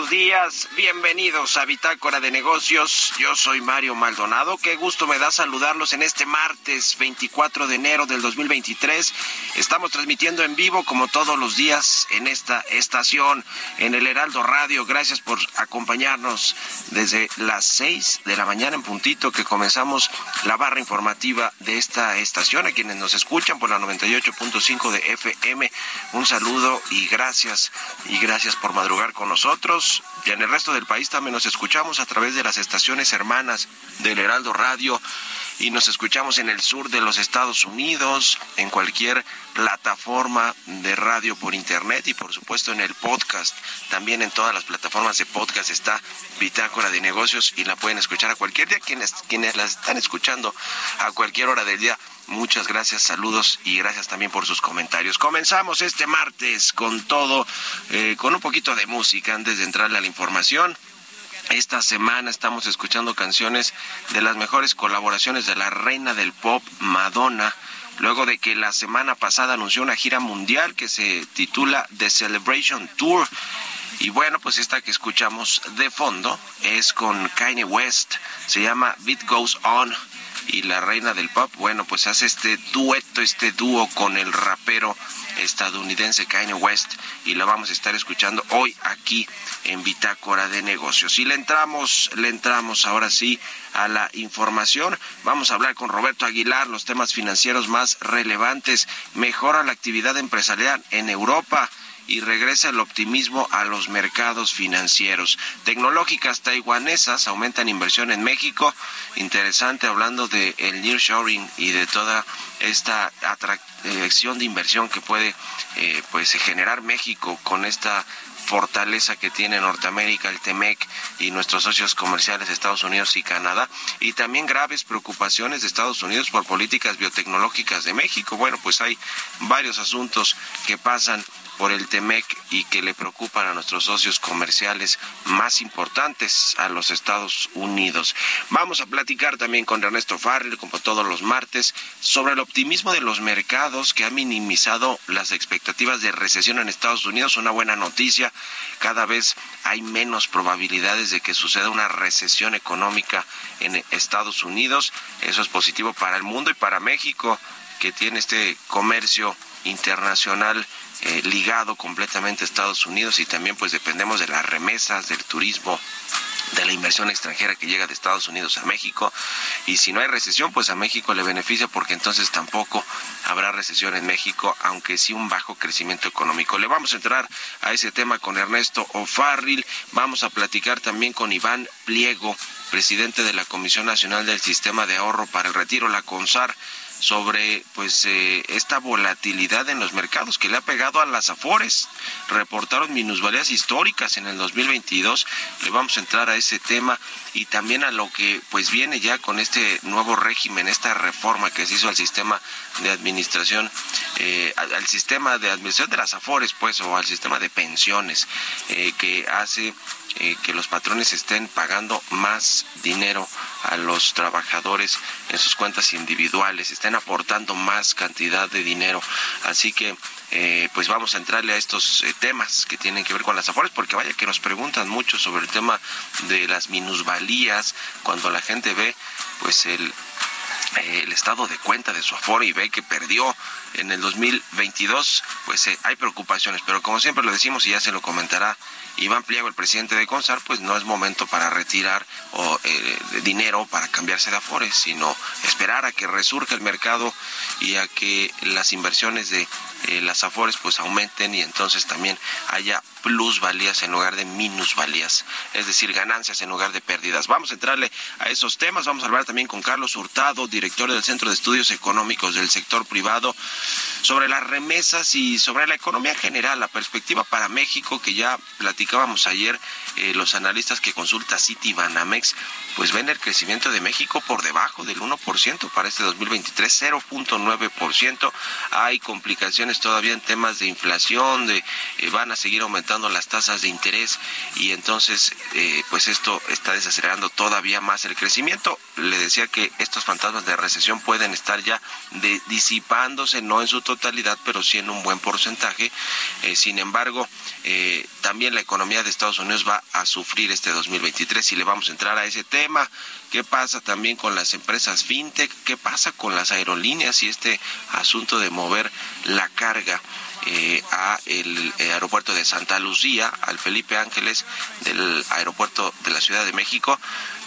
Buenos días. Bienvenidos a Bitácora de Negocios. Yo soy Mario Maldonado. Qué gusto me da saludarlos en este martes 24 de enero del 2023. Estamos transmitiendo en vivo como todos los días en esta estación, en el Heraldo Radio. Gracias por acompañarnos desde las 6 de la mañana en puntito que comenzamos la barra informativa de esta estación. A quienes nos escuchan por la 98.5 de FM, un saludo y gracias. Y gracias por madrugar con nosotros. Y en el resto del país también nos escuchamos a través de las estaciones hermanas del Heraldo Radio y nos escuchamos en el sur de los Estados Unidos, en cualquier plataforma de radio por internet y por supuesto en el podcast. También en todas las plataformas de podcast está Bitácora de Negocios y la pueden escuchar a cualquier día. Quienes, quienes la están escuchando a cualquier hora del día, muchas gracias, saludos y gracias también por sus comentarios. Comenzamos este martes con todo, eh, con un poquito de música antes de entrarle a la información. Esta semana estamos escuchando canciones de las mejores colaboraciones de la reina del pop, Madonna, luego de que la semana pasada anunció una gira mundial que se titula The Celebration Tour. Y bueno, pues esta que escuchamos de fondo es con Kanye West, se llama Beat Goes On. Y la reina del pop, bueno, pues hace este dueto, este dúo con el rapero estadounidense Kanye West y lo vamos a estar escuchando hoy aquí en Bitácora de Negocios. Y le entramos, le entramos ahora sí a la información. Vamos a hablar con Roberto Aguilar los temas financieros más relevantes. Mejora la actividad empresarial en Europa y regresa el optimismo a los mercados financieros. Tecnológicas taiwanesas aumentan inversión en México. Interesante hablando de el nearshoring y de toda esta atracción de inversión que puede eh, pues generar México con esta fortaleza que tiene Norteamérica, el TEMEC y nuestros socios comerciales Estados Unidos y Canadá, y también graves preocupaciones de Estados Unidos por políticas biotecnológicas de México. Bueno, pues hay varios asuntos que pasan por el TEMEC y que le preocupan a nuestros socios comerciales más importantes a los Estados Unidos. Vamos a platicar también con Ernesto Farrell, como todos los martes, sobre lo optimismo de los mercados que ha minimizado las expectativas de recesión en Estados Unidos. Una buena noticia, cada vez hay menos probabilidades de que suceda una recesión económica en Estados Unidos. Eso es positivo para el mundo y para México, que tiene este comercio internacional eh, ligado completamente a Estados Unidos y también pues dependemos de las remesas, del turismo, de la inversión extranjera que llega de Estados Unidos a México. Y si no hay recesión, pues a México le beneficia porque entonces tampoco habrá recesión en México, aunque sí un bajo crecimiento económico. Le vamos a entrar a ese tema con Ernesto O'Farrill. Vamos a platicar también con Iván Pliego, presidente de la Comisión Nacional del Sistema de Ahorro para el Retiro, la CONSAR sobre pues eh, esta volatilidad en los mercados que le ha pegado a las afores. Reportaron minusvalías históricas en el 2022. Le vamos a entrar a ese tema y también a lo que pues viene ya con este nuevo régimen, esta reforma que se hizo al sistema de administración, eh, al, sistema de administración de las afores, pues, o al sistema de pensiones, eh, que hace eh, que los patrones estén pagando más dinero a los trabajadores en sus cuentas individuales, aportando más cantidad de dinero. Así que, eh, pues vamos a entrarle a estos eh, temas que tienen que ver con las afores, porque vaya que nos preguntan mucho sobre el tema de las minusvalías, cuando la gente ve, pues el el estado de cuenta de su aforo y ve que perdió en el 2022, pues hay preocupaciones, pero como siempre lo decimos y ya se lo comentará Iván Pliego, el presidente de CONSAR, pues no es momento para retirar o, eh, dinero para cambiarse de Afores, sino esperar a que resurja el mercado y a que las inversiones de eh, las Afores pues aumenten y entonces también haya plusvalías en lugar de minusvalías, es decir, ganancias en lugar de pérdidas. Vamos a entrarle a esos temas, vamos a hablar también con Carlos Hurtado, director del Centro de Estudios Económicos del Sector Privado, sobre las remesas y sobre la economía en general, la perspectiva para México que ya platicábamos ayer, eh, los analistas que consulta City Banamex, pues ven el crecimiento de México por debajo del 1% para este 2023, 0.9%. Hay complicaciones todavía en temas de inflación, de eh, van a seguir aumentando las tasas de interés y entonces eh, pues esto está desacelerando todavía más el crecimiento. Le decía que estos fantasmas de recesión pueden estar ya disipándose, no en su totalidad, pero sí en un buen porcentaje. Eh, sin embargo, también la economía de Estados Unidos va a sufrir este 2023 y le vamos a entrar a ese tema. ¿Qué pasa también con las empresas fintech? ¿Qué pasa con las aerolíneas y este asunto de mover la carga? Eh, a el, eh, aeropuerto de Santa Lucía, al Felipe Ángeles del aeropuerto de la Ciudad de México.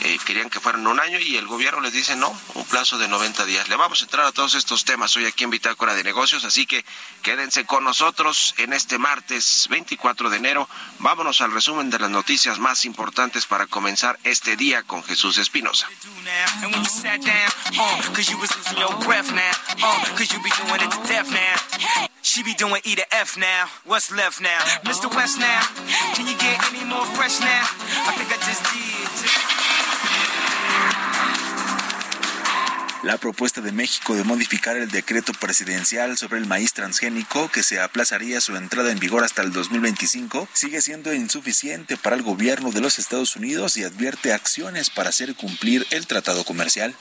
Eh, querían que fueran un año y el gobierno les dice no, un plazo de 90 días. Le vamos a entrar a todos estos temas hoy aquí en Bitácora de Negocios, así que quédense con nosotros en este martes 24 de enero. Vámonos al resumen de las noticias más importantes para comenzar este día con Jesús Espinosa. She be doing E to F now. What's left now? Mr. West now. Can you get any more fresh now? I think I just did. La propuesta de México de modificar el decreto presidencial sobre el maíz transgénico, que se aplazaría su entrada en vigor hasta el 2025, sigue siendo insuficiente para el gobierno de los Estados Unidos y advierte acciones para hacer cumplir el tratado comercial.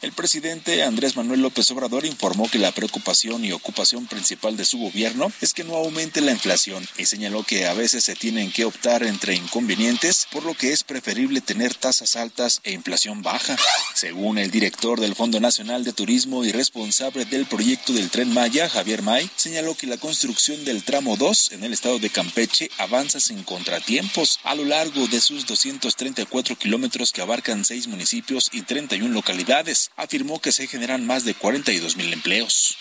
El presidente Andrés Manuel López Obrador informó que la preocupación y ocupación principal de su gobierno es que no aumente la inflación y señaló que a veces se tienen que optar entre inconvenientes, por lo que es preferible tener tasas altas e inflación baja. Según el director del Fondo Nacional de Turismo y responsable del proyecto del Tren Maya, Javier May, señaló que la construcción del tramo 2 en el estado de Campeche avanza sin contratiempos a lo largo de sus 234 kilómetros que abarcan seis municipios y 31 localidades. Afirmó que se generan más de 42 mil empleos.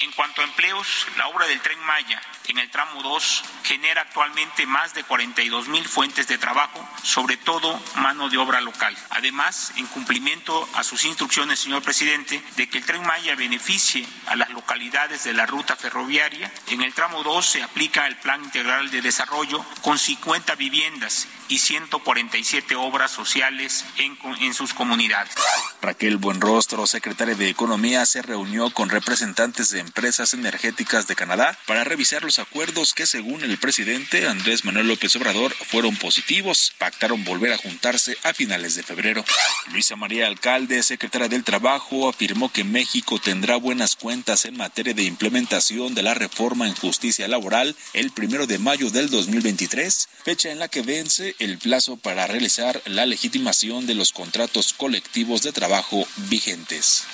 En cuanto a empleos, la obra del tren Maya en el tramo 2 genera actualmente más de 42 mil fuentes de trabajo, sobre todo mano de obra local. Además, en cumplimiento a sus instrucciones, señor presidente, de que el tren Maya beneficie a las localidades de la ruta ferroviaria, en el tramo 2 se aplica el Plan Integral de Desarrollo con 50 viviendas y 147 obras sociales en, en sus comunidades. Raquel Buenrostro, secretaria de Economía, se reunió con representantes de empresas energéticas de Canadá para revisar los acuerdos que según el presidente Andrés Manuel López Obrador fueron positivos. Pactaron volver a juntarse a finales de febrero. Luisa María Alcalde, secretaria del Trabajo, afirmó que México tendrá buenas cuentas en materia de implementación de la reforma en justicia laboral el primero de mayo del 2023, fecha en la que vence el plazo para realizar la legitimación de los contratos colectivos de trabajo vigentes.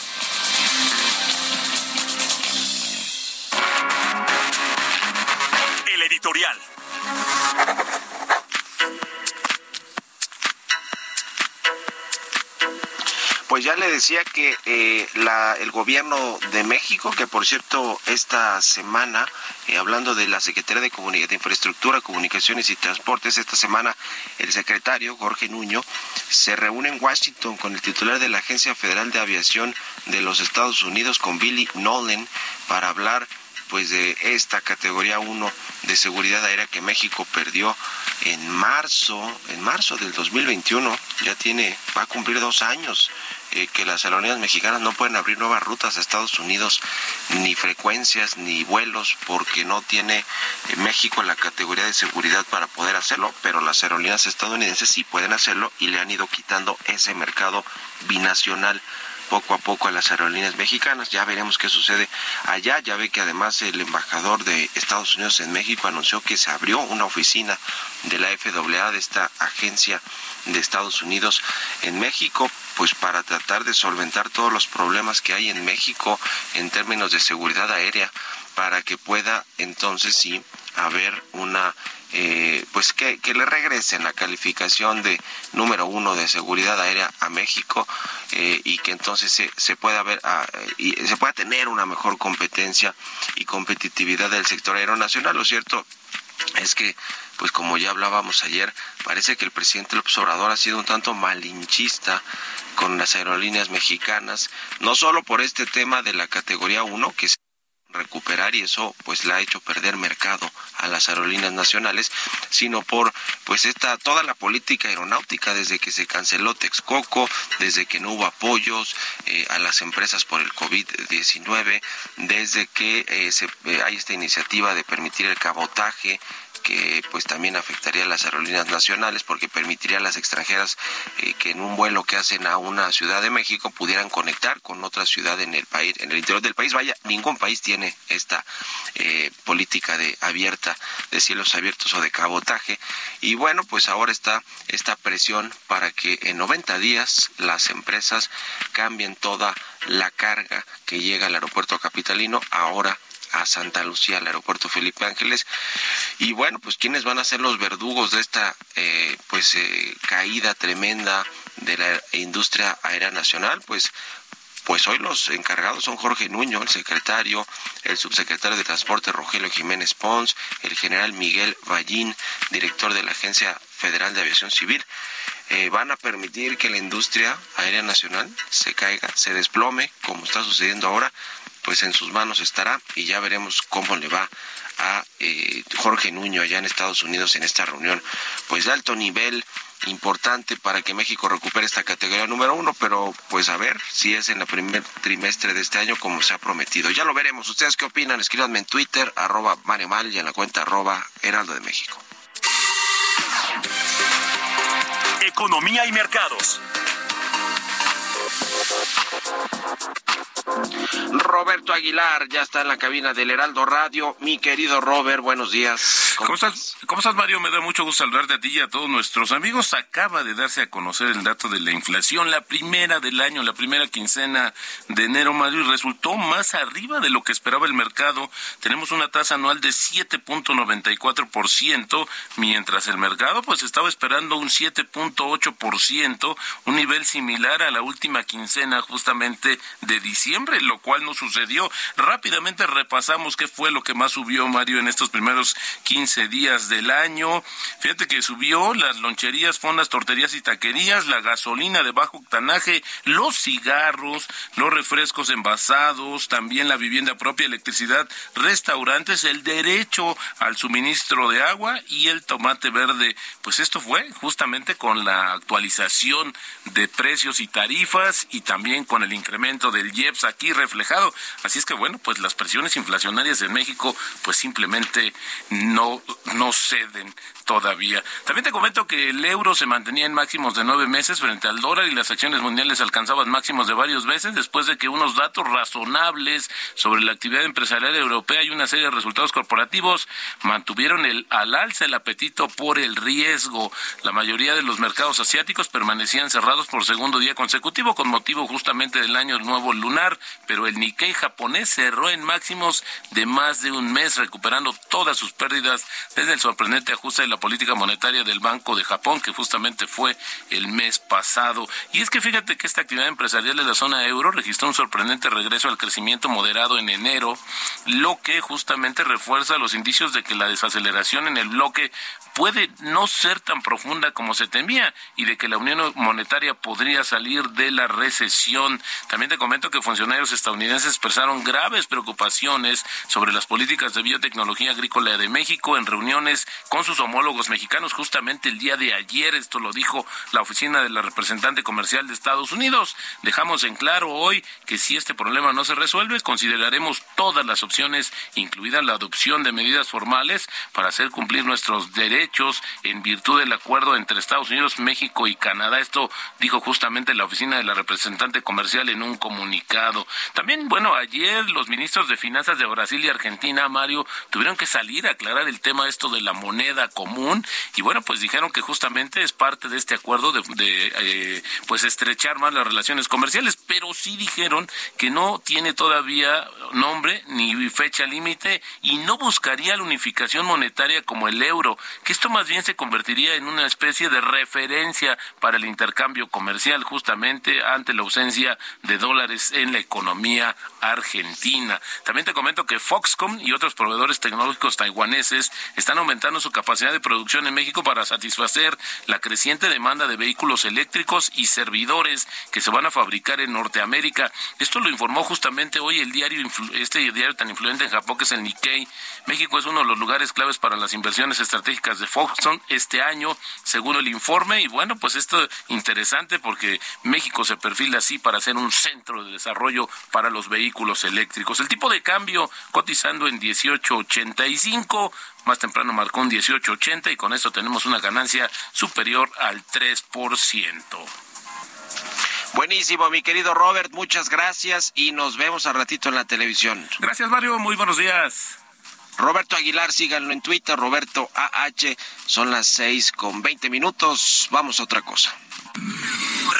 Pues ya le decía que eh, la, el gobierno de México, que por cierto esta semana, eh, hablando de la Secretaría de, de Infraestructura, Comunicaciones y Transportes, esta semana el secretario Jorge Nuño se reúne en Washington con el titular de la Agencia Federal de Aviación de los Estados Unidos, con Billy Nolan, para hablar pues de esta categoría 1 de seguridad aérea que México perdió en marzo, en marzo del 2021, ya tiene, va a cumplir dos años eh, que las aerolíneas mexicanas no pueden abrir nuevas rutas a Estados Unidos, ni frecuencias, ni vuelos, porque no tiene eh, México la categoría de seguridad para poder hacerlo, pero las aerolíneas estadounidenses sí pueden hacerlo y le han ido quitando ese mercado binacional poco a poco a las aerolíneas mexicanas. Ya veremos qué sucede allá. Ya ve que además el embajador de Estados Unidos en México anunció que se abrió una oficina de la FAA, de esta agencia de Estados Unidos en México, pues para tratar de solventar todos los problemas que hay en México en términos de seguridad aérea, para que pueda entonces sí haber una eh, pues que, que le regresen la calificación de número uno de seguridad aérea a México eh, y que entonces se, se pueda ver ah, y se pueda tener una mejor competencia y competitividad del sector aeronacional. Lo cierto es que, pues como ya hablábamos ayer, parece que el presidente López Obrador ha sido un tanto malinchista con las aerolíneas mexicanas, no solo por este tema de la categoría 1, que se recuperar y eso pues le ha hecho perder mercado a las aerolíneas nacionales, sino por pues esta toda la política aeronáutica desde que se canceló Texcoco, desde que no hubo apoyos eh, a las empresas por el COVID-19, desde que eh, se, eh, hay esta iniciativa de permitir el cabotaje que pues también afectaría a las aerolíneas nacionales porque permitiría a las extranjeras eh, que en un vuelo que hacen a una ciudad de México pudieran conectar con otra ciudad en el país, en el interior del país. Vaya, ningún país tiene esta eh, política de abierta, de cielos abiertos o de cabotaje. Y bueno, pues ahora está esta presión para que en 90 días las empresas cambien toda la carga que llega al aeropuerto capitalino ahora a Santa Lucía, al aeropuerto Felipe Ángeles. Y bueno, pues quiénes van a ser los verdugos de esta eh, pues eh, caída tremenda de la industria aérea nacional, pues pues hoy los encargados son Jorge Nuño, el secretario, el subsecretario de Transporte Rogelio Jiménez Pons, el general Miguel Vallín, director de la Agencia Federal de Aviación Civil. Eh, van a permitir que la industria aérea nacional se caiga, se desplome, como está sucediendo ahora, pues en sus manos estará y ya veremos cómo le va a eh, Jorge Nuño allá en Estados Unidos en esta reunión, pues de alto nivel importante para que México recupere esta categoría número uno, pero pues a ver si es en el primer trimestre de este año como se ha prometido. Ya lo veremos. ¿Ustedes qué opinan? Escríbanme en Twitter, arroba Mario y en la cuenta arroba Heraldo de México. Economía y mercados. Roberto Aguilar ya está en la cabina del Heraldo Radio. Mi querido Robert, buenos días. ¿Cómo estás? ¿Cómo estás, Mario? Me da mucho gusto saludarte a ti y a todos nuestros amigos. Acaba de darse a conocer el dato de la inflación, la primera del año, la primera quincena de enero, Mario, y resultó más arriba de lo que esperaba el mercado. Tenemos una tasa anual de 7.94%, mientras el mercado pues estaba esperando un 7.8%, un nivel similar a la última quincena justamente de diciembre, lo cual no sucedió. Rápidamente repasamos qué fue lo que más subió, Mario, en estos primeros 15 15 días del año. Fíjate que subió las loncherías, fondas, torterías y taquerías, la gasolina de bajo octanaje, los cigarros, los refrescos envasados, también la vivienda propia, electricidad, restaurantes, el derecho al suministro de agua y el tomate verde. Pues esto fue justamente con la actualización de precios y tarifas y también con el incremento del IEPS aquí reflejado. Así es que bueno, pues las presiones inflacionarias en México pues simplemente no, no ceden todavía. También te comento que el euro se mantenía en máximos de nueve meses frente al dólar y las acciones mundiales alcanzaban máximos de varios meses después de que unos datos razonables sobre la actividad empresarial europea y una serie de resultados corporativos mantuvieron el al alza el apetito por el riesgo. La mayoría de los mercados asiáticos permanecían cerrados por segundo día consecutivo motivo justamente del año nuevo lunar, pero el Nikkei japonés cerró en máximos de más de un mes recuperando todas sus pérdidas desde el sorprendente ajuste de la política monetaria del Banco de Japón, que justamente fue el mes pasado. Y es que fíjate que esta actividad empresarial de la zona euro registró un sorprendente regreso al crecimiento moderado en enero, lo que justamente refuerza los indicios de que la desaceleración en el bloque puede no ser tan profunda como se temía y de que la Unión Monetaria podría salir de la recesión. También te comento que funcionarios estadounidenses expresaron graves preocupaciones sobre las políticas de biotecnología agrícola de México en reuniones con sus homólogos mexicanos justamente el día de ayer. Esto lo dijo la oficina de la representante comercial de Estados Unidos. Dejamos en claro hoy que si este problema no se resuelve, consideraremos todas las opciones, incluida la adopción de medidas formales para hacer cumplir nuestros derechos en virtud del acuerdo entre Estados Unidos, México y Canadá. Esto dijo justamente la oficina de la representante comercial en un comunicado. También, bueno, ayer los ministros de Finanzas de Brasil y Argentina, Mario, tuvieron que salir a aclarar el tema esto de la moneda común y bueno, pues dijeron que justamente es parte de este acuerdo de, de eh, pues estrechar más las relaciones comerciales, pero sí dijeron que no tiene todavía nombre ni fecha límite y no buscaría la unificación monetaria como el euro, que esto más bien se convertiría en una especie de referencia para el intercambio comercial justamente ante la ausencia de dólares en la economía argentina. También te comento que Foxconn y otros proveedores tecnológicos taiwaneses están aumentando su capacidad de producción en México para satisfacer la creciente demanda de vehículos eléctricos y servidores que se van a fabricar en Norteamérica. Esto lo informó justamente hoy el diario este diario tan influyente en Japón que es el Nikkei. México es uno de los lugares claves para las inversiones estratégicas de Foxconn este año, según el informe. Y bueno, pues esto es interesante porque México se perfila así para ser un centro de desarrollo para los vehículos eléctricos. El tipo de cambio cotizando en 18.85, más temprano marcó un 18.80 y con esto tenemos una ganancia superior al 3%. Buenísimo, mi querido Robert, muchas gracias y nos vemos al ratito en la televisión. Gracias, Mario, muy buenos días. Roberto Aguilar, síganlo en Twitter, Roberto AH, son las seis con veinte minutos, vamos a otra cosa.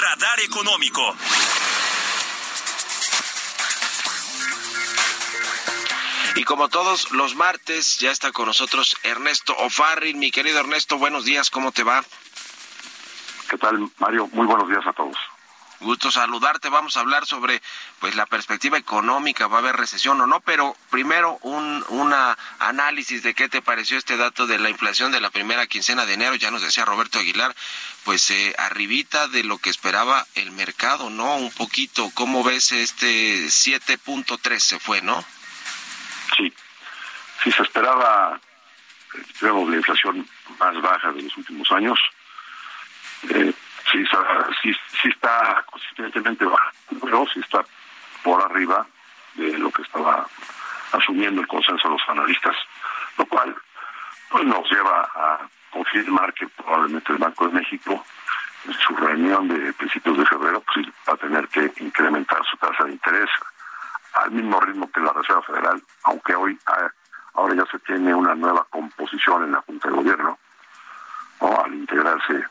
Radar económico. Y como todos los martes, ya está con nosotros Ernesto Ofarrin. Mi querido Ernesto, buenos días, ¿cómo te va? ¿Qué tal, Mario? Muy buenos días a todos. Gusto saludarte. Vamos a hablar sobre pues la perspectiva económica, va a haber recesión o no, pero primero un una análisis de qué te pareció este dato de la inflación de la primera quincena de enero, ya nos decía Roberto Aguilar, pues eh, arribita de lo que esperaba el mercado, ¿no? Un poquito, ¿cómo ves este 7.3 se fue, no? Sí, sí se esperaba, digamos, la inflación más baja de los últimos años. Eh, sí, sí, sí está consistentemente baja, pero sí está por arriba de lo que estaba asumiendo el consenso de los analistas, lo cual pues nos lleva a confirmar que probablemente el Banco de México en su reunión de principios de febrero pues, va a tener que incrementar su tasa de interés al mismo ritmo que la Reserva Federal, aunque hoy ahora ya se tiene una nueva composición en la Junta de Gobierno, ¿no? al integrarse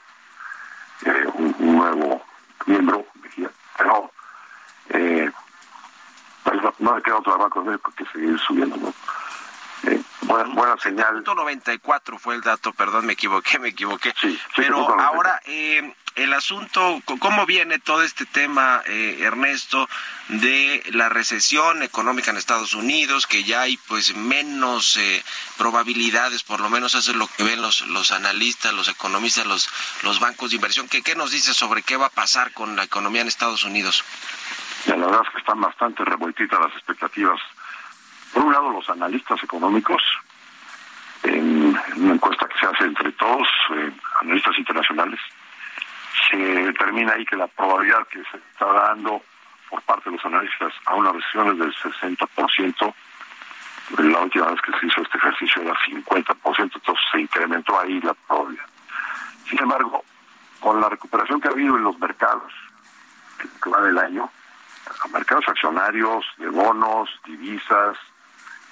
eh, un, un, nuevo miembro, pero eh, pues no, me queda otro banco que seguir subiendo. ¿no? Eh, buena, buena señal. 94 fue el dato, perdón, me equivoqué, me equivoqué. Sí, sí, Pero punto 94. ahora, eh, el asunto, ¿cómo viene todo este tema, eh, Ernesto, de la recesión económica en Estados Unidos, que ya hay pues menos eh, probabilidades, por lo menos eso es lo que ven los, los analistas, los economistas, los, los bancos de inversión? ¿Qué, ¿Qué nos dice sobre qué va a pasar con la economía en Estados Unidos? La verdad es que están bastante revueltitas las expectativas. Por un lado, los analistas económicos, en una encuesta que se hace entre todos, eh, analistas internacionales, se determina ahí que la probabilidad que se está dando por parte de los analistas a una recesión es del 60%. La última vez que se hizo este ejercicio era 50%, entonces se incrementó ahí la probabilidad. Sin embargo, con la recuperación que ha habido en los mercados, que va del año, mercados accionarios, de bonos, divisas,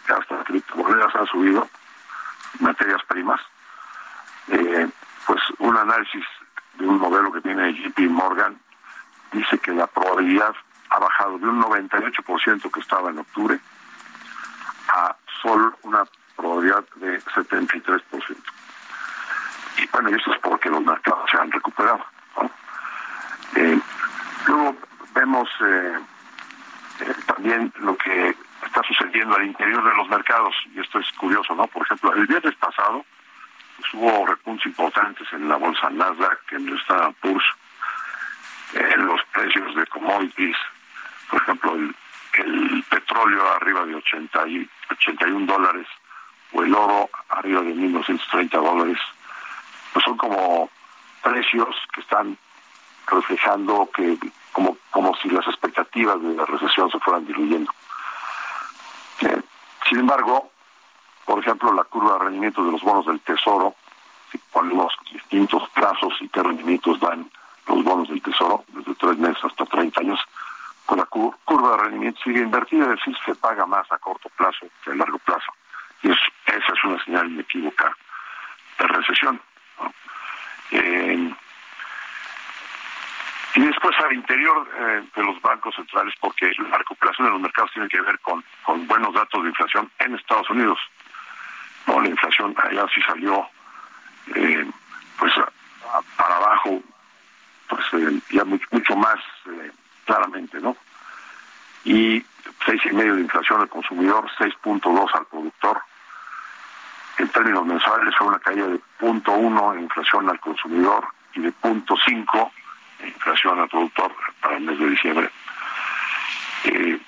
hasta criptomonedas han subido, materias primas, eh, pues un análisis de un modelo que tiene JP Morgan dice que la probabilidad ha bajado de un 98% que estaba en octubre a solo una probabilidad de 73%. Y bueno, eso es porque los mercados se han recuperado. ¿no? Eh, luego vemos eh, eh, también lo que está sucediendo al interior de los mercados, y esto es curioso, ¿no? Por ejemplo, el viernes pasado pues, hubo repuntos importantes en la bolsa Nasdaq, en Standard Poor's, en los precios de commodities, por ejemplo, el, el petróleo arriba de 80 y 81 dólares, o el oro arriba de 1930 dólares, pues son como precios que están reflejando que como, como si las expectativas de la recesión se fueran diluyendo. Eh, sin embargo, por ejemplo, la curva de rendimiento de los bonos del Tesoro, si ponemos distintos plazos y qué rendimientos dan los bonos del Tesoro, desde tres meses hasta 30 años, pues la cu- curva de rendimiento sigue invertida, es decir, se paga más a corto plazo que a largo plazo. Y es- esa es una señal inequívoca de recesión. Eh, y después al interior eh, de los bancos centrales, porque la recuperación de los mercados tiene que ver con, con buenos datos de inflación en Estados Unidos. No, la inflación allá sí salió eh, pues para abajo, pues eh, ya mucho, más claramente, ¿no? Y seis y medio de inflación al consumidor, 6.2 al productor. En términos mensuales fue una caída de 0.1 en inflación al consumidor y de 0.5 en inflación al productor para el mes de diciembre. Eh,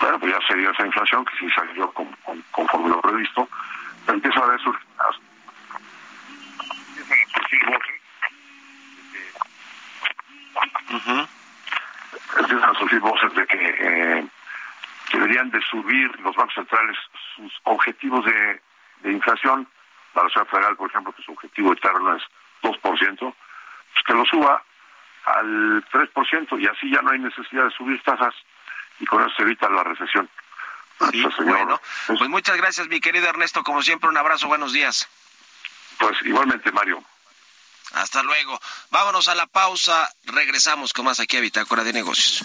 bueno, pues ya se dio esa inflación que sí salió con- con- conforme lo previsto, pero empieza a empiezan a surgir voces empiezan a surgir voces de que eh, deberían de subir los bancos centrales sus objetivos de, de inflación. La Reserva Federal, por ejemplo, que su objetivo eterno es 2%, pues que lo suba al 3% y así ya no hay necesidad de subir tasas y con eso se evita la recesión. Sí, Pues, bueno, pues muchas gracias, mi querido Ernesto. Como siempre, un abrazo, buenos días. Pues igualmente, Mario. Hasta luego. Vámonos a la pausa. Regresamos con más aquí a Bitácora de Negocios.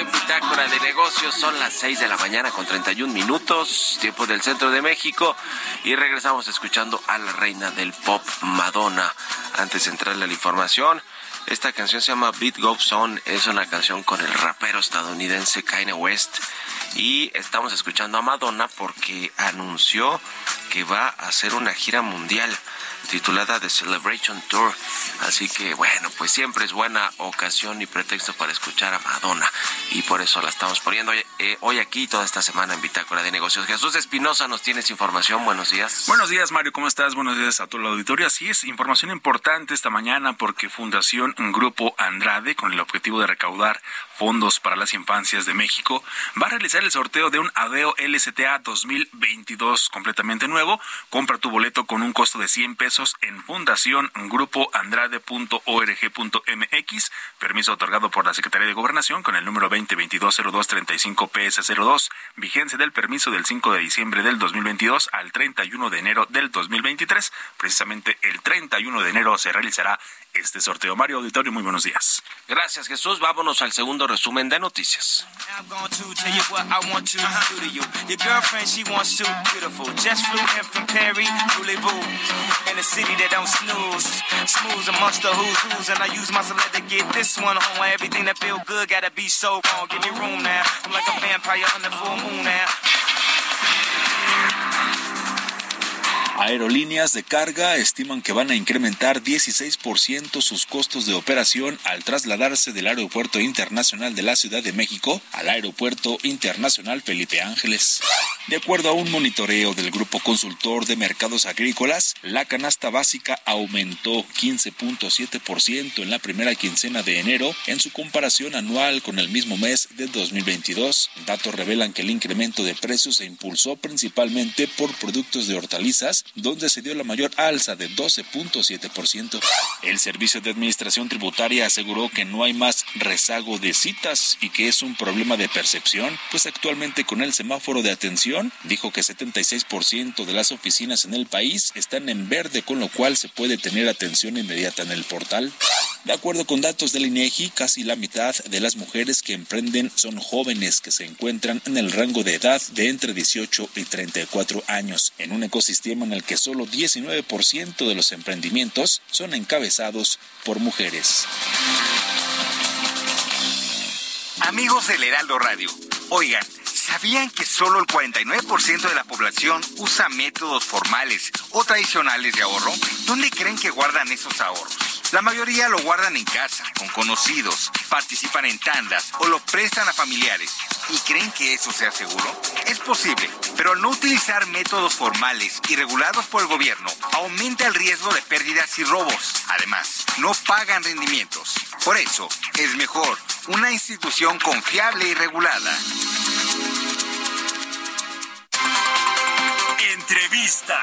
En Bitácora de Negocios. Son las 6 de la mañana con 31 minutos, tiempo del centro de México. Y regresamos escuchando a la reina del pop, Madonna. Antes de entrarle a la información, esta canción se llama Beat Goes On. Es una canción con el rapero estadounidense Kanye West. Y estamos escuchando a Madonna porque anunció que va a hacer una gira mundial titulada The Celebration Tour. Así que bueno, pues siempre es buena ocasión y pretexto para escuchar a Madonna. Y por eso la estamos poniendo hoy, eh, hoy aquí toda esta semana en Bitácora de Negocios. Jesús Espinosa, nos tienes información. Buenos días. Buenos días, Mario, ¿cómo estás? Buenos días a todo el auditorio. Así es, información importante esta mañana porque Fundación Grupo Andrade, con el objetivo de recaudar fondos para las infancias de México, va a realizar el sorteo de un Aveo LSTA 2022 completamente nuevo. Compra tu boleto con un costo de 100 pesos en fundaciongrupoandrade.org.mx. Permiso otorgado por la Secretaría de Gobernación con el número 2022-0235-PS02. Vigencia del permiso del 5 de diciembre del 2022 al 31 de enero del 2023. Precisamente el 31 de enero se realizará este sorteo. Mario Auditorio, muy buenos días. Gracias, Jesús. Vámonos al segundo resumen de noticias. Aerolíneas de carga estiman que van a incrementar 16% sus costos de operación al trasladarse del Aeropuerto Internacional de la Ciudad de México al Aeropuerto Internacional Felipe Ángeles. De acuerdo a un monitoreo del Grupo Consultor de Mercados Agrícolas, la canasta básica aumentó 15.7% en la primera quincena de enero en su comparación anual con el mismo mes de 2022. Datos revelan que el incremento de precios se impulsó principalmente por productos de hortalizas, donde se dio la mayor alza de 12.7%. El Servicio de Administración Tributaria aseguró que no hay más rezago de citas y que es un problema de percepción, pues actualmente con el semáforo de atención dijo que 76% de las oficinas en el país están en verde, con lo cual se puede tener atención inmediata en el portal. De acuerdo con datos del INEGI, casi la mitad de las mujeres que emprenden son jóvenes que se encuentran en el rango de edad de entre 18 y 34 años, en un ecosistema en el que solo 19% de los emprendimientos son encabezados por mujeres. Amigos del Heraldo Radio, oigan, ¿sabían que solo el 49% de la población usa métodos formales o tradicionales de ahorro? ¿Dónde creen que guardan esos ahorros? La mayoría lo guardan en casa, con conocidos, participan en tandas o lo prestan a familiares. ¿Y creen que eso sea seguro? Es posible, pero al no utilizar métodos formales y regulados por el gobierno, aumenta el riesgo de pérdidas y robos. Además, no pagan rendimientos. Por eso, es mejor una institución confiable y regulada. Entrevista.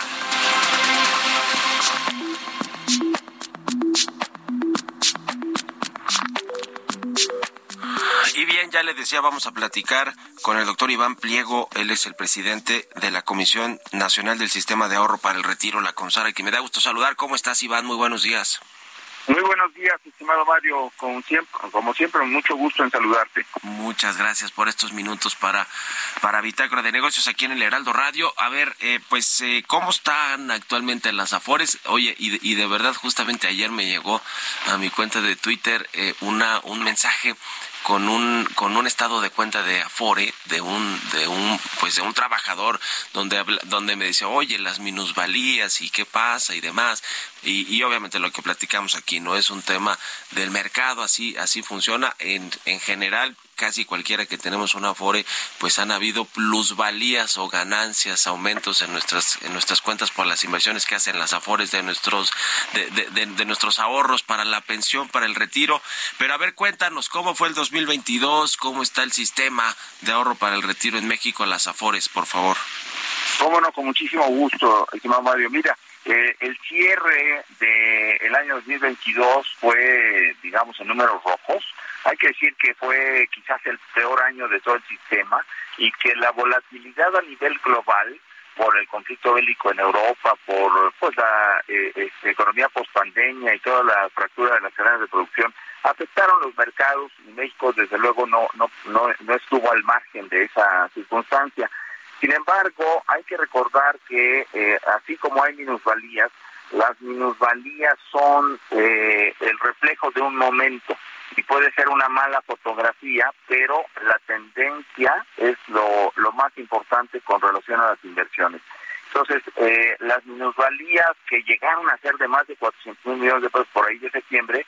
Y bien, ya le decía, vamos a platicar con el doctor Iván Pliego. Él es el presidente de la Comisión Nacional del Sistema de Ahorro para el Retiro, la CONSARA, que me da gusto saludar. ¿Cómo estás, Iván? Muy buenos días. Muy buenos días, estimado Mario. Como siempre, como siempre, mucho gusto en saludarte. Muchas gracias por estos minutos para, para Bitácora de Negocios aquí en el Heraldo Radio. A ver, eh, pues, eh, ¿cómo están actualmente las Afores? Oye, y de, y de verdad, justamente ayer me llegó a mi cuenta de Twitter eh, una, un mensaje con un con un estado de cuenta de Afore de un de un pues de un trabajador donde donde me dice oye las minusvalías y qué pasa y demás y, y, obviamente lo que platicamos aquí no es un tema del mercado así así funciona. En en general casi cualquiera que tenemos una Afore, pues han habido plusvalías o ganancias, aumentos en nuestras en nuestras cuentas por las inversiones que hacen las Afores de nuestros de, de, de, nuestros ahorros para la pensión, para el retiro. Pero a ver, cuéntanos cómo fue el 2022, cómo está el sistema de ahorro para el retiro en México, las Afores, por favor. Cómo no, con muchísimo gusto, estimado Mario. Mira, eh, el cierre del el año 2022 fue, digamos, en números rojos. Hay que decir que fue quizás el peor año de todo el sistema y que la volatilidad a nivel global por el conflicto bélico en Europa, por pues la eh, este, economía post-pandemia y toda la fractura de las cadenas de producción, afectaron los mercados y México desde luego no, no, no, no estuvo al margen de esa circunstancia. Sin embargo, hay que recordar que eh, así como hay minusvalías, las minusvalías son eh, el reflejo de un momento y puede ser una mala fotografía, pero la tendencia es lo, lo más importante con relación a las inversiones. Entonces, eh, las minusvalías que llegaron a ser de más de 400 mil millones de pesos por ahí de septiembre,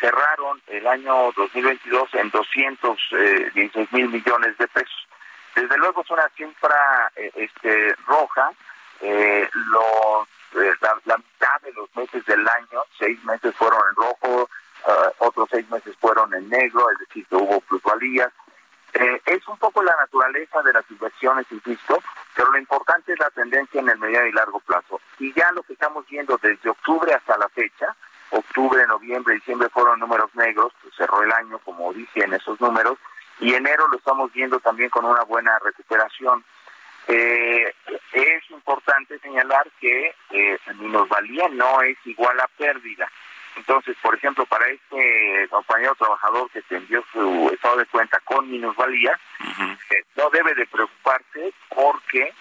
cerraron el año 2022 en 216 mil millones de pesos. Desde luego es una cifra eh, este, roja. Eh, los, eh, la, mitad de los meses del año, seis meses fueron en rojo, uh, otros seis meses fueron en negro, es decir, que hubo plusvalías. es un poco la naturaleza de las inversiones, insisto, pero lo importante es la tendencia en el mediano y largo plazo. Y ya lo que estamos viendo desde octubre hasta la fecha, octubre, noviembre, diciembre fueron números negros, pues cerró el año, como dije en esos números, y enero lo estamos viendo también con una buena recuperación. Eh, es importante señalar que eh, minusvalía no es igual a pérdida. Entonces, por ejemplo, para este compañero trabajador que te envió su estado de cuenta con minusvalía, uh -huh. eh, no debe de preocuparse porque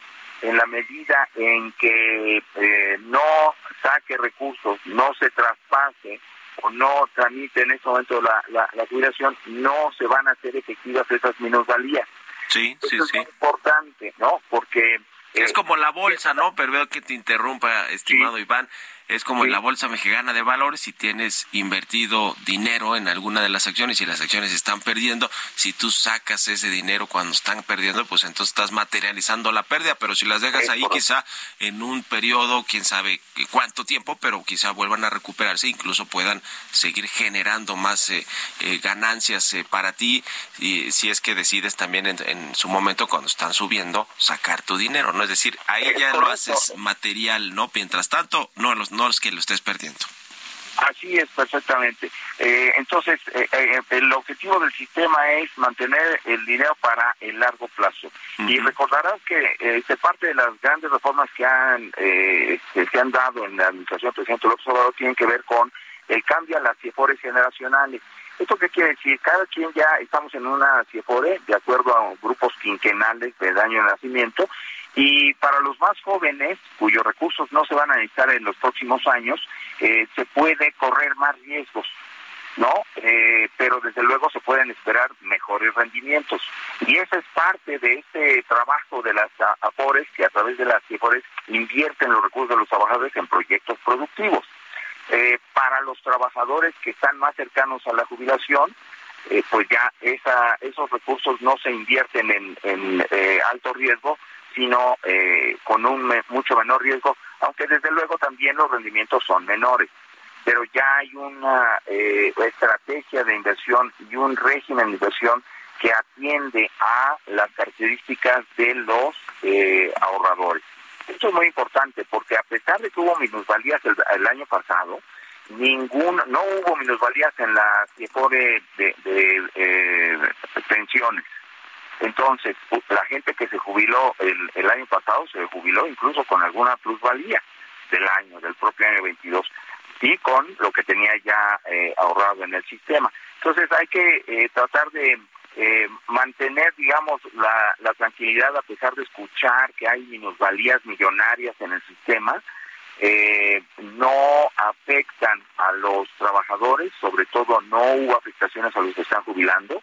en la medida en que eh, no saque recursos, no se traspase o no tramite en este momento la, la, la jubilación, no se van a hacer efectivas esas minusvalías. Sí, sí, Eso sí. Es muy importante, ¿no? Porque... Es como la bolsa, ¿no? Pero veo que te interrumpa, estimado sí. Iván. Es como Sí. en la bolsa mexicana de valores, si tienes invertido dinero en alguna de las acciones y las acciones están perdiendo, si tú sacas ese dinero cuando están perdiendo, pues entonces estás materializando la pérdida, pero si las dejas ahí quizá en un periodo, quién sabe cuánto tiempo, pero quizá vuelvan a recuperarse, incluso puedan seguir generando más eh, eh, ganancias eh, para ti, y si es que decides también en, en su momento cuando están subiendo sacar tu dinero, ¿no? Es decir, ahí ya lo haces material, ¿no? Mientras tanto, no, los, no es que lo estés perdiendo. Así es, perfectamente. Eh, entonces, eh, eh, el objetivo del sistema es mantener el dinero para el largo plazo. Y recordarás que que parte de las grandes reformas que han eh, que se han dado en la administración del presidente López Obrador tienen que ver con el cambio a las CIEFORES generacionales. ¿Esto qué quiere decir? Cada quien ya estamos en una CIEFORE de acuerdo a grupos quinquenales de daño de nacimiento y para los más jóvenes, cuyos recursos no se van a necesitar en los próximos años, eh, se puede correr más riesgos, ¿no? Eh, pero desde luego se pueden esperar mejores rendimientos. Y esa es parte de este trabajo de las AFORES, que a través de las AFORES invierten los recursos de los trabajadores en proyectos productivos. Eh, para los trabajadores que están más cercanos a la jubilación, eh, pues ya esa, esos recursos no se invierten en, en eh, alto riesgo, sino eh, con un mucho menor riesgo, aunque desde luego también los rendimientos son menores. Pero ya hay una eh, estrategia de inversión y un régimen de inversión que atiende a las características de los eh, ahorradores. Esto es muy importante porque a pesar de que hubo minusvalías el, año pasado, ningún, no hubo minusvalías en la CIEFORE de, de eh, pensiones. Entonces, la gente que se jubiló el, el año pasado se jubiló incluso con alguna plusvalía del año, del propio año 22, y con lo que tenía ya eh, ahorrado en el sistema. Entonces, hay que eh, tratar de eh, mantener, digamos, la, tranquilidad a pesar de escuchar que hay minusvalías millonarias en el sistema. No afectan a los trabajadores, sobre todo no hubo afectaciones a los que están jubilando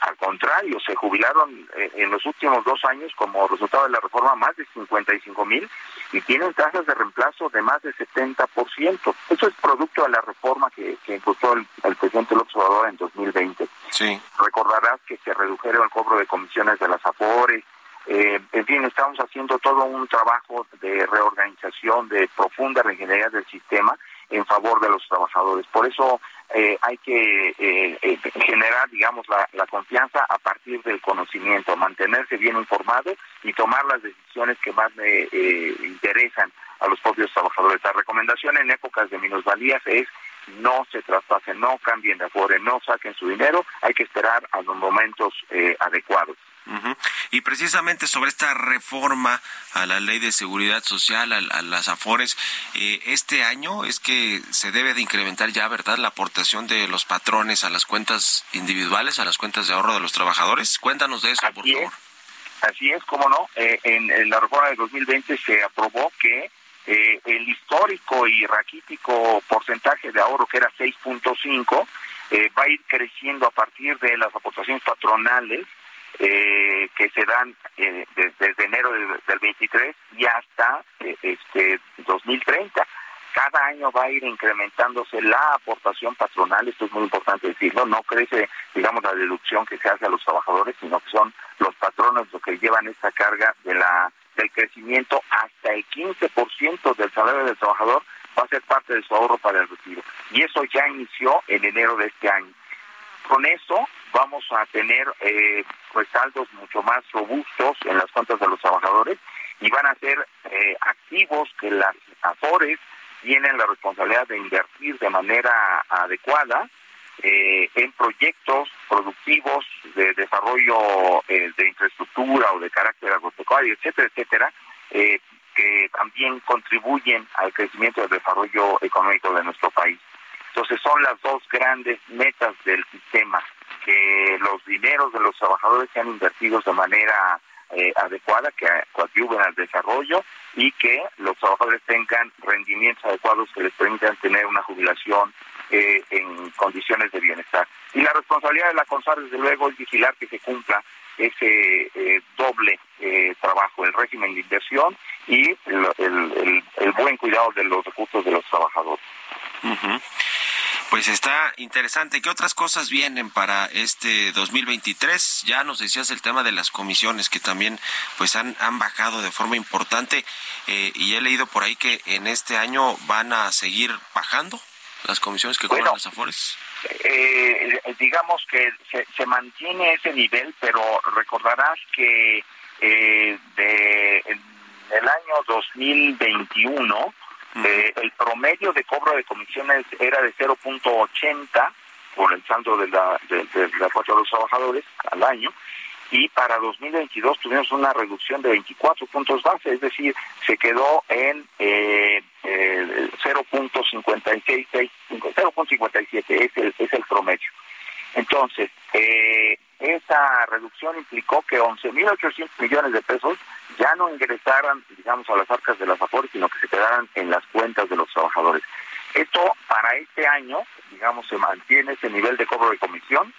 al contrario, se jubilaron eh, en los últimos dos años como resultado de la reforma más de 55 mil y tienen tasas de reemplazo de más de 70%. Eso es producto de la reforma que, que impulsó el, el presidente López Obrador en 2020. Sí. Recordarás que se redujeron el cobro de comisiones de las AFORES. Eh, en fin, estamos haciendo todo un trabajo de reorganización, de profunda reingeniería del sistema en favor de los trabajadores. Por eso eh, hay que eh, eh, generar, digamos, la, la, confianza a partir del conocimiento, mantenerse bien informado y tomar las decisiones que más me interesan a los propios trabajadores. La recomendación en épocas de minusvalías es no se traspasen, no cambien de afore, no saquen su dinero, hay que esperar a los momentos adecuados. Uh -huh. Y precisamente sobre esta reforma a la ley de seguridad social, a, a las AFORES, eh, este año es que se debe de incrementar ya, ¿verdad?, la aportación de los patrones a las cuentas individuales, a las cuentas de ahorro de los trabajadores. Cuéntanos de eso, Así por favor. Es. Así es, cómo no. Eh, en, en, la reforma de 2020 se aprobó que eh, el histórico y raquítico porcentaje de ahorro, que era 6.5, eh, va a ir creciendo a partir de las aportaciones patronales eh, que se dan eh, desde, enero de, del 23 y hasta eh, este 2030. Cada año va a ir incrementándose la aportación patronal, esto es muy importante decirlo, no crece, digamos, la deducción que se hace a los trabajadores, sino que son los patronos los que llevan esta carga de la del crecimiento hasta el 15% del salario del trabajador va a ser parte de su ahorro para el retiro. Y eso ya inició en enero de este año. Con eso vamos a tener eh, pues mucho más robustos en las cuentas de los trabajadores y van a ser eh, activos que las AFORES tienen la responsabilidad de invertir de manera adecuada eh, en proyectos productivos de desarrollo eh, de infraestructura o de carácter agropecuario, etcétera, etcétera, eh, que también contribuyen al crecimiento y al desarrollo económico de nuestro país. Entonces son las dos grandes metas del sistema, que los dineros de los trabajadores sean invertidos de manera eh, adecuada, que coadyuven al desarrollo y que los trabajadores tengan rendimientos adecuados que les permitan tener una jubilación eh, en condiciones de bienestar. Y la responsabilidad de la CONSAR, desde luego, es vigilar que se cumpla ese eh, doble eh, trabajo, el régimen de inversión y el, buen cuidado de los recursos de los trabajadores. Uh -huh. Pues está interesante. ¿Qué otras cosas vienen para este 2023? Ya nos decías el tema de las comisiones que también pues han, han bajado de forma importante eh, y he leído por ahí que en este año van a seguir bajando las comisiones que cobran bueno, los afores. Eh, digamos que se, se, mantiene ese nivel, pero recordarás que eh, de, en el año 2021 eh, el promedio de cobro de comisiones era de 0.80 por el saldo de la, de, la cuota de los trabajadores al año y para 2022 tuvimos una reducción de 24 puntos base, es decir, se quedó en eh, eh, 0.56, 0.57 es el, es el promedio. Entonces, eh, esa reducción implicó que 11.800 millones de pesos ya no ingresaran, digamos, a las arcas de las AFORES, sino que se quedaran en las cuentas de los trabajadores. Esto para este año, digamos, se mantiene ese nivel de cobro de comisión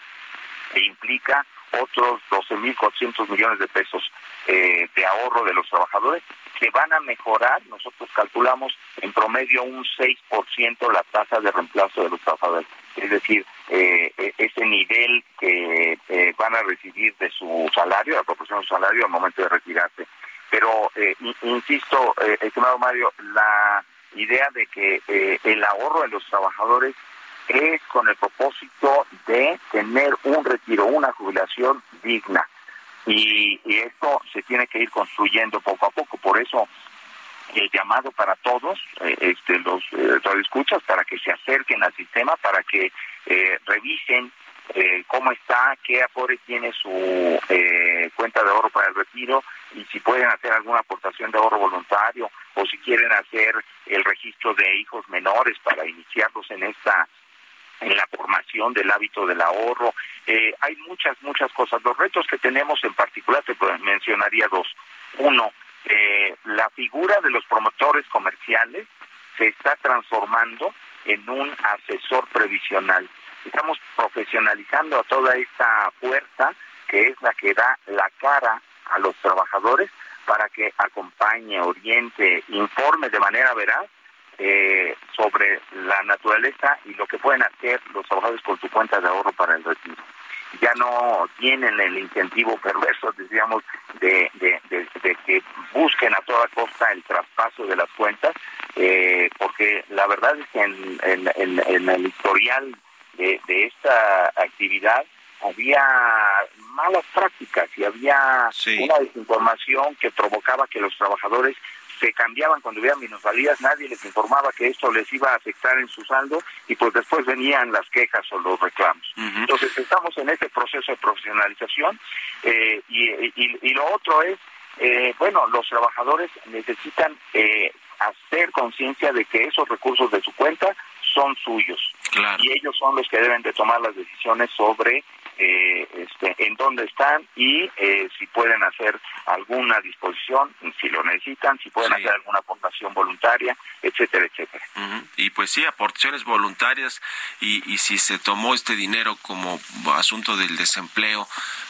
e implica otros 12.400 millones de pesos eh, de ahorro de los trabajadores que van a mejorar, nosotros calculamos en promedio un 6% la tasa de reemplazo de los trabajadores. Es decir, eh, ese nivel que eh, van a recibir de su salario, la proporción de su salario al momento de retirarse. Pero, eh, insisto, estimado Mario, la idea de que el ahorro de los trabajadores es con el propósito de tener un retiro, una jubilación digna. Y, y, esto se tiene que ir construyendo poco a poco. Por eso el llamado para todos, eh, este, los eh, radioescuchas, para que se acerquen al sistema, para que eh, revisen eh, cómo está, qué afore tiene su eh, cuenta de ahorro para el retiro y si pueden hacer alguna aportación de ahorro voluntario o si quieren hacer el registro de hijos menores para iniciarlos en esta en la formación del hábito del ahorro. Eh, hay muchas, muchas cosas. Los retos que tenemos en particular, te mencionaría dos. Uno, eh, la figura de los promotores comerciales se está transformando en un asesor previsional. estamos profesionalizando a toda esta fuerza que es la que da la cara a los trabajadores para que acompañe, oriente, informe de manera veraz eh, sobre la naturaleza y lo que pueden hacer los trabajadores por su cuenta de ahorro para el retiro. Ya no tienen el incentivo perverso, decíamos, de, de, de, de que busquen a toda costa el traspaso de las cuentas, eh, porque la verdad es que en, en, en, en el historial de, de esta actividad había malas prácticas y había Sí. una desinformación que provocaba que los trabajadores se cambiaban cuando hubiera minusvalías, nadie les informaba que esto les iba a afectar en su saldo y pues después venían las quejas o los reclamos. Entonces estamos en este proceso de profesionalización eh, y, y- y lo otro es, eh, bueno, los trabajadores necesitan eh, hacer conciencia de que esos recursos de su cuenta son suyos. Y ellos son los que deben de tomar las decisiones sobre eh, este, en dónde están y eh, si pueden hacer alguna disposición, si lo necesitan, si pueden hacer alguna aportación voluntaria, etcétera, etcétera. Ujú. Y pues sí, aportaciones voluntarias y, y si se tomó este dinero como asunto del desempleo,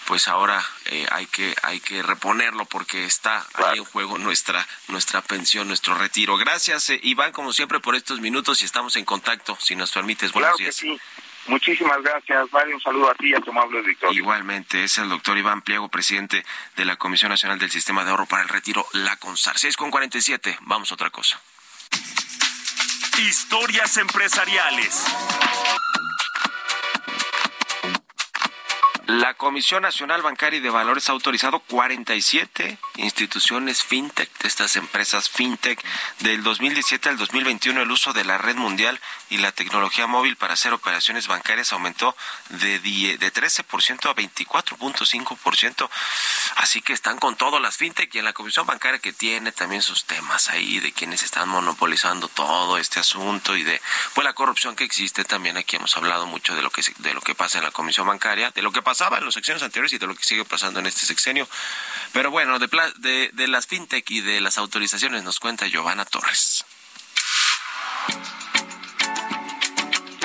pues ahora eh, hay que hay que reponerlo porque está ahí en juego nuestra nuestra pensión, nuestro retiro. Gracias eh, Iván como siempre por estos minutos y estamos en contacto si nos permites. Buenos Claro que días. sí. Muchísimas gracias, Mario. Un saludo a ti y a tu amable auditorio. Igualmente, es el doctor Iván Pliego, presidente de la Comisión Nacional del Sistema de Ahorro para el Retiro, la CONSAR. 6 con 47, vamos a otra cosa. Historias empresariales. La Comisión Nacional Bancaria y de Valores ha autorizado 47 instituciones fintech, de estas empresas fintech, del 2017 al 2021 el uso de la red mundial y la tecnología móvil para hacer operaciones bancarias aumentó de, die- de 13% a 24.5%. Así que están con todo las fintech y en la Comisión Bancaria que tiene también sus temas ahí de quienes están monopolizando todo este asunto y de pues la corrupción que existe también aquí hemos hablado mucho de lo que de lo que pasa en la Comisión Bancaria, de lo que pasaba en los sexenios anteriores y de lo que sigue pasando en este sexenio. Pero bueno, de, de, de las fintech y de las autorizaciones nos cuenta Giovanna Torres.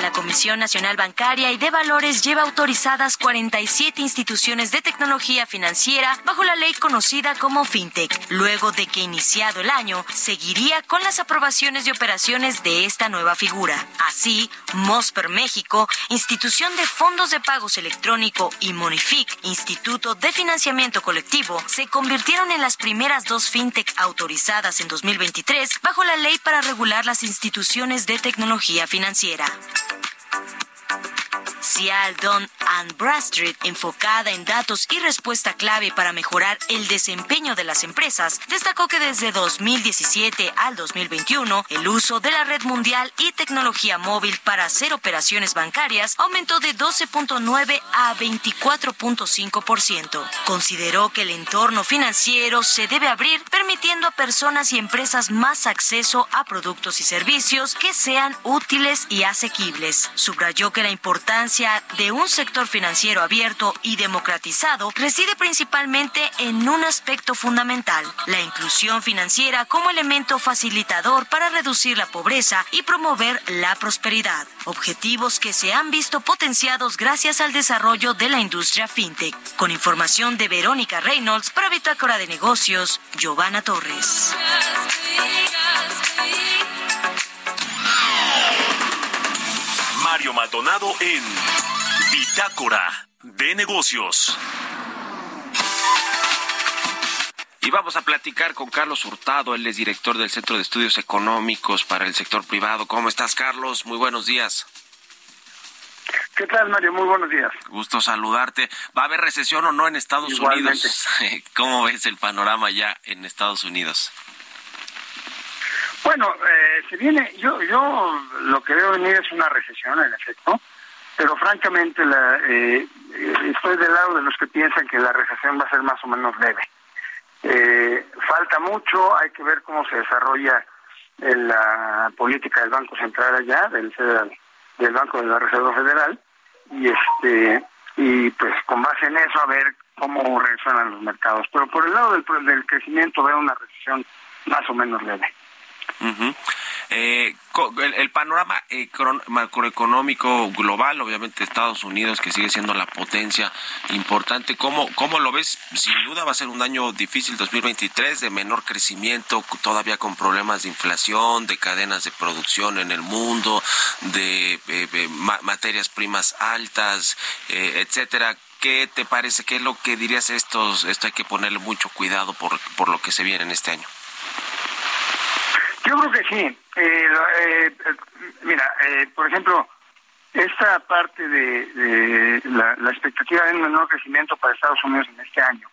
La Comisión Nacional Bancaria y de Valores lleva autorizadas 47 instituciones de tecnología financiera bajo la ley conocida como FinTech. Luego de que iniciado el año, seguiría con las aprobaciones de operaciones de esta nueva figura. Así, Mosper México, institución de fondos de pagos electrónico, y Monific, Instituto de Financiamiento Colectivo, se convirtieron en las primeras dos FinTech autorizadas en 2023 bajo la ley para regular las instituciones de tecnología financiera. you Cial, Don and Bradstreet, enfocada en datos y respuesta clave para mejorar el desempeño de las empresas, destacó que desde 2017 al 2021 el uso de la red mundial y tecnología móvil para hacer operaciones bancarias aumentó de 12.9 a 24.5%. Consideró que el entorno financiero se debe abrir permitiendo a personas y empresas más acceso a productos y servicios que sean útiles y asequibles. Subrayó que la importancia de un sector financiero abierto y democratizado reside principalmente en un aspecto fundamental, la inclusión financiera como elemento facilitador para reducir la pobreza y promover la prosperidad, objetivos que se han visto potenciados gracias al desarrollo de la industria fintech. Con información de Verónica Reynolds para Bitácora de Negocios, Giovanna Torres. Mario Maldonado en Bitácora de Negocios. Y vamos a platicar con Carlos Hurtado, él es director del Centro de Estudios Económicos para el Sector Privado. ¿Cómo estás, Carlos? Muy buenos días. ¿Qué tal, Mario? Muy buenos días. Gusto saludarte. ¿Va a haber recesión o no en Estados Igualmente. Unidos? ¿Cómo ves el panorama ya en Estados Unidos? Bueno, eh, se viene, yo, yo lo que veo venir es una recesión, en efecto, pero francamente la, eh, estoy del lado de los que piensan que la recesión va a ser más o menos leve. Eh, falta mucho, hay que ver cómo se desarrolla eh, la política del Banco Central allá, del, Federal- del Banco de la Reserva Federal, y este y pues con base en eso a ver cómo reaccionan los mercados. Pero por el lado del, del crecimiento veo una recesión más o menos leve. Ujú. Eh, el, el panorama macroeconómico global, obviamente Estados Unidos, que sigue siendo la potencia importante, ¿cómo, ¿cómo lo ves? Sin duda va a ser un año difícil 2023, de menor crecimiento, todavía con problemas de inflación, de cadenas de producción en el mundo, de eh, ma- materias primas altas, eh, etcétera. ¿Qué te parece? ¿Qué es lo que dirías estos? Esto hay que ponerle mucho cuidado por, por lo que se viene en este año. Yo creo que sí. Eh, eh, eh, mira, eh, por ejemplo, esta parte de, la, expectativa de un menor crecimiento para Estados Unidos en este año,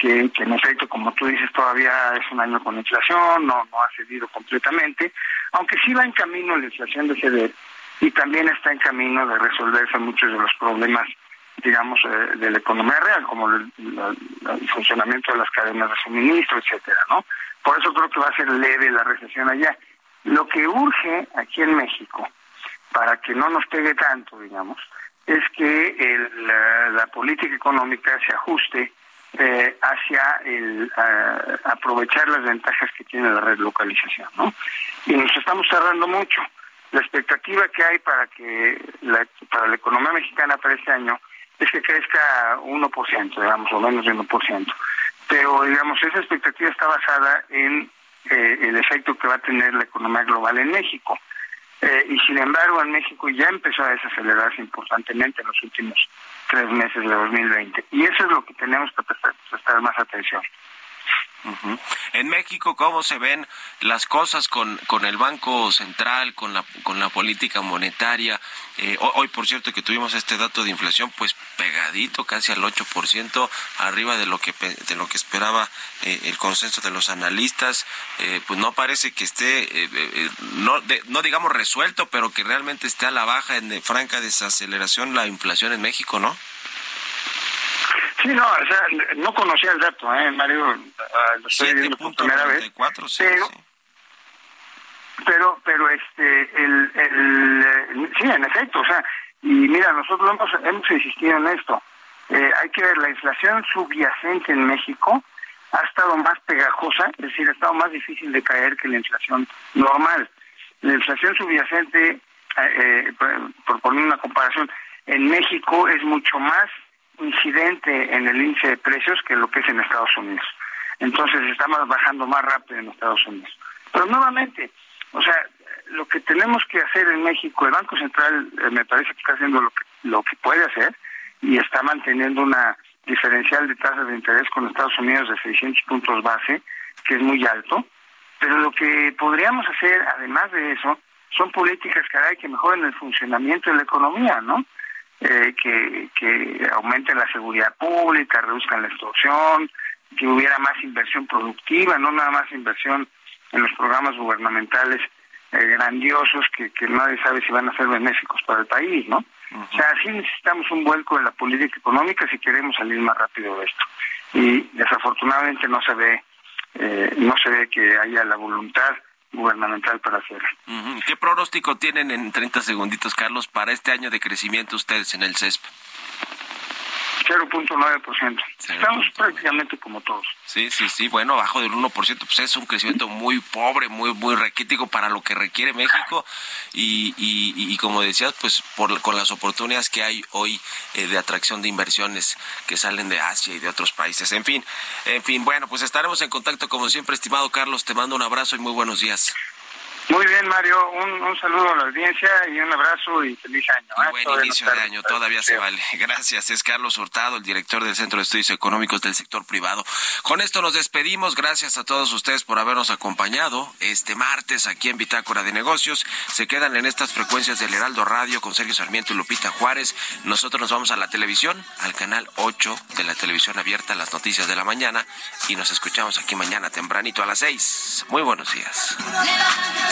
que, que en efecto, como tú dices, todavía es un año con inflación, no, no ha cedido completamente, aunque sí va en camino la inflación de ceder y también está en camino de resolverse muchos de los problemas, digamos, eh, de la economía real, como el, el funcionamiento de las cadenas de suministro, etcétera, ¿no? Por eso creo que va a ser leve la recesión allá. Lo que urge aquí en México, para que no nos pegue tanto, digamos, es que el, la, la política económica se ajuste eh, hacia el ah, aprovechar las ventajas que tiene la relocalización, ¿no? Y nos estamos tardando mucho. La expectativa que hay para que la, para la economía mexicana para este año es que crezca 1%, digamos, o menos de 1%. Pero, digamos, esa expectativa está basada en eh, el efecto que va a tener la economía global en México. Eh, y sin embargo, en México ya empezó a desacelerarse importantemente en los últimos tres meses de 2020. Y eso es lo que tenemos que prestar, prestar más atención. Ujú. En México, ¿cómo se ven las cosas con, con el Banco Central, con la, con la política monetaria? Eh, ho- hoy, por cierto, que tuvimos este dato de inflación, pues pegadito, casi al 8%, arriba de lo que, de lo que esperaba eh, el consenso de los analistas. Eh, pues no parece que esté, no, de- no digamos resuelto, pero que realmente esté a la baja en franca desaceleración la inflación en México, ¿no? Sí, no, o sea, no conocía el dato, ¿eh, Mario? Ah, lo estoy viendo por primera vez. 7.94, sí, pero, sí. pero, pero, este, el, el, eh, sí, en efecto, o sea, y mira, nosotros hemos, hemos insistido en esto. Eh, hay que ver, la inflación subyacente en México ha estado más pegajosa, es decir, ha estado más difícil de caer que la inflación normal. La inflación subyacente, eh, eh, por, por poner una comparación, en México es mucho más incidente en el índice de precios que lo que es en Estados Unidos. Entonces estamos bajando más rápido en Estados Unidos. Pero nuevamente, o sea, lo que tenemos que hacer en México, el Banco Central eh, me parece que está haciendo lo que, lo que puede hacer y está manteniendo una diferencial de tasas de interés con Estados Unidos de 600 puntos base, que es muy alto. Pero lo que podríamos hacer, además de eso, son políticas, caray, que mejoren el funcionamiento de la economía, ¿no? Eh, que, que aumenten la seguridad pública, reduzcan la extorsión, que hubiera más inversión productiva, no nada más inversión en los programas gubernamentales eh, grandiosos que, que nadie sabe si van a ser benéficos para el país, ¿no? O sea, sí necesitamos un vuelco en la política económica si queremos salir más rápido de esto. Y desafortunadamente no se ve, eh, no se ve que haya la voluntad gubernamental para hacerlo. Ujú. ¿Qué pronóstico tienen en 30 segunditos, Carlos, para este año de crecimiento ustedes en el CESP? 0.9%. Estamos prácticamente como todos. Sí, sí, sí, bueno, abajo del 1%, pues es un crecimiento muy pobre, muy muy raquítico para lo que requiere México y, y, y como decías, pues por, con las oportunidades que hay hoy eh, de atracción de inversiones que salen de Asia y de otros países. En fin, en fin, bueno, pues estaremos en contacto como siempre, estimado Carlos, te mando un abrazo y muy buenos días. Muy bien, Mario. Un, un saludo a la audiencia y un abrazo y feliz año. ¿eh? Buen Todavía inicio no de año, todavía se vale. Gracias, es Carlos Hurtado, el director del Centro de Estudios Económicos del Sector Privado. Con esto nos despedimos, gracias a todos ustedes por habernos acompañado este martes aquí en Bitácora de Negocios. Se quedan en estas frecuencias del Heraldo Radio con Sergio Sarmiento y Lupita Juárez. Nosotros nos vamos a la televisión, al canal 8 de la televisión abierta, las noticias de la mañana, y nos escuchamos aquí mañana tempranito a las 6. Muy buenos días.